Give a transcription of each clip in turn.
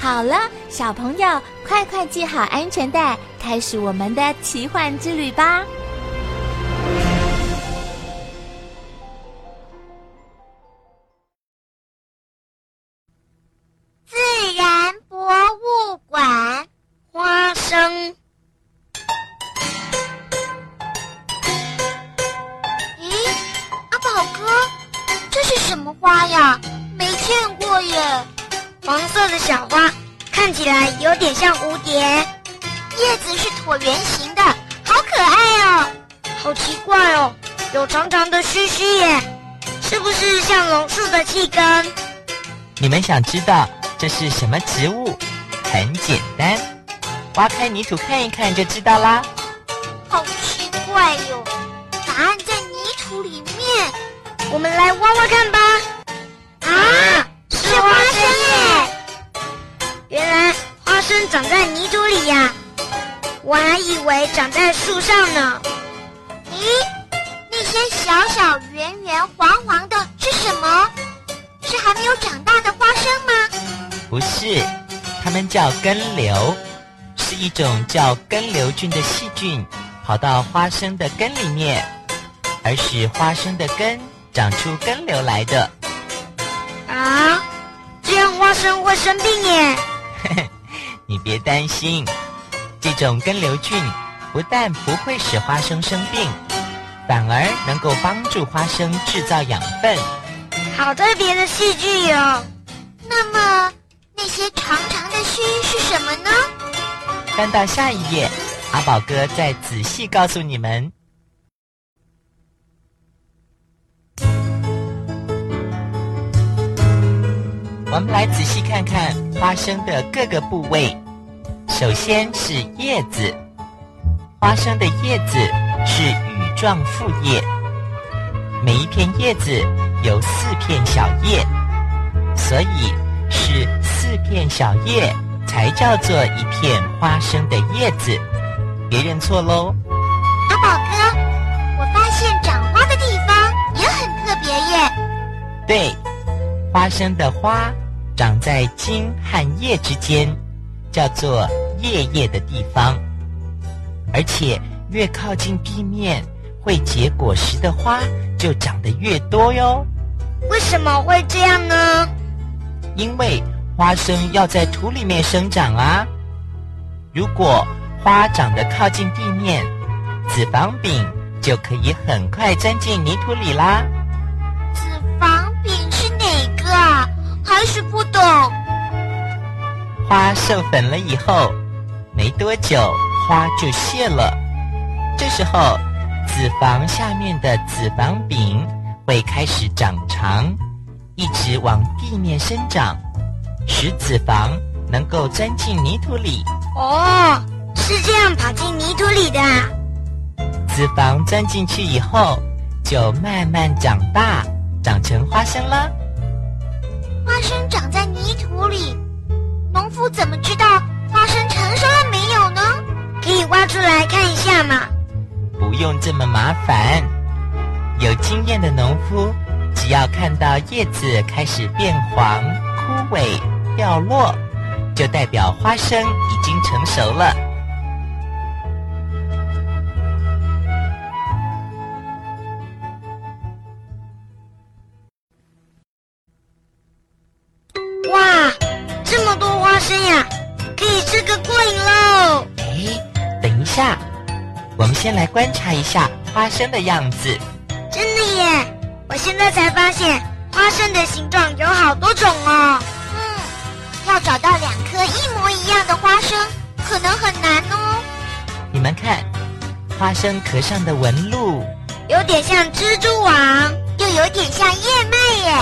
好了，小朋友，快快系好安全带，开始我们的奇幻之旅吧！自然博物馆，花生。咦，阿宝哥，这是什么花呀？没见过耶！黄色的小花，看起来有点像蝴蝶，叶子是椭圆形的，好可爱哦！好奇怪哦，有长长的须须耶，是不是像榕树的气根？你们想知道这是什么植物？很简单，挖开泥土看一看就知道啦。好奇怪哟，答案在泥土里面，我们来挖挖看吧。在泥土里呀，我还以为长在树上呢。咦，那些小小圆圆黄黄的是什么？是还没有长大的花生吗？不是，它们叫根瘤，是一种叫根瘤菌的细菌，跑到花生的根里面，而使花生的根长出根瘤来的。啊，这样花生会生病耶！你别担心，这种根瘤菌不但不会使花生生病，反而能够帮助花生制造养分。好特别的细菌哟！那么那些长长的须是什么呢？翻到下一页，阿宝哥再仔细告诉你们。我们来仔细看看花生的各个部位。首先是叶子，花生的叶子是羽状复叶，每一片叶子有四片小叶，所以是四片小叶才叫做一片花生的叶子，别认错喽。阿宝哥，我发现长花的地方也很特别耶。对，花生的花长在茎和叶之间，叫做叶叶的地方。而且越靠近地面会结果实的花就长得越多哟。为什么会这样呢？因为花生要在土里面生长啊。如果花长得靠近地面，子房柄就可以很快钻进泥土里啦。还是不懂。花授粉了以后，没多久花就谢了。这时候，子房下面的子房柄会开始长长，一直往地面生长，使子房能够钻进泥土里。哦，是这样跑进泥土里的啊。子房钻进去以后，就慢慢长大，长成花生了。花生长在泥土里，农夫怎么知道花生成熟了没有呢？可以挖出来看一下嘛。不用这么麻烦，有经验的农夫，只要看到叶子开始变黄、枯萎、掉落，就代表花生已经成熟了。么多花生呀，可以吃个过瘾喽！哎，等一下，我们先来观察一下花生的样子。真的耶！我现在才发现花生的形状有好多种哦。嗯，要找到两颗一模一样的花生，可能很难哦。你们看，花生壳上的纹路有点像蜘蛛网，又有点像燕麦耶。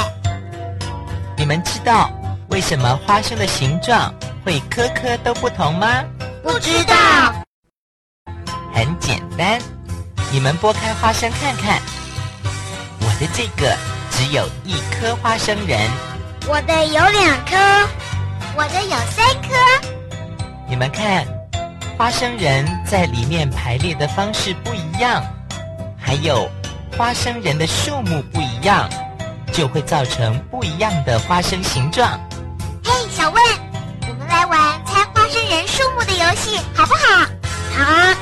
你们知道为什么花生的形状会颗颗都不同吗？不知道。很简单，你们剥开花生看看，我的这个只有一颗花生仁，我的有两颗，我的有三颗。你们看，花生仁在里面排列的方式不一样，还有花生仁的数目不一样，就会造成不一样的花生形状。问，我们来玩猜花生仁数目的游戏，好不好？好啊！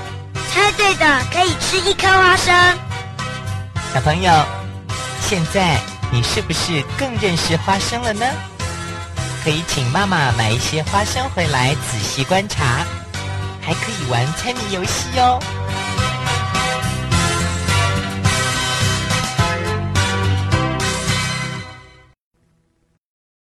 猜对的可以吃一颗花生。小朋友，现在你是不是更认识花生了呢？可以请妈妈买一些花生回来，仔细观察，还可以玩猜谜游戏哦。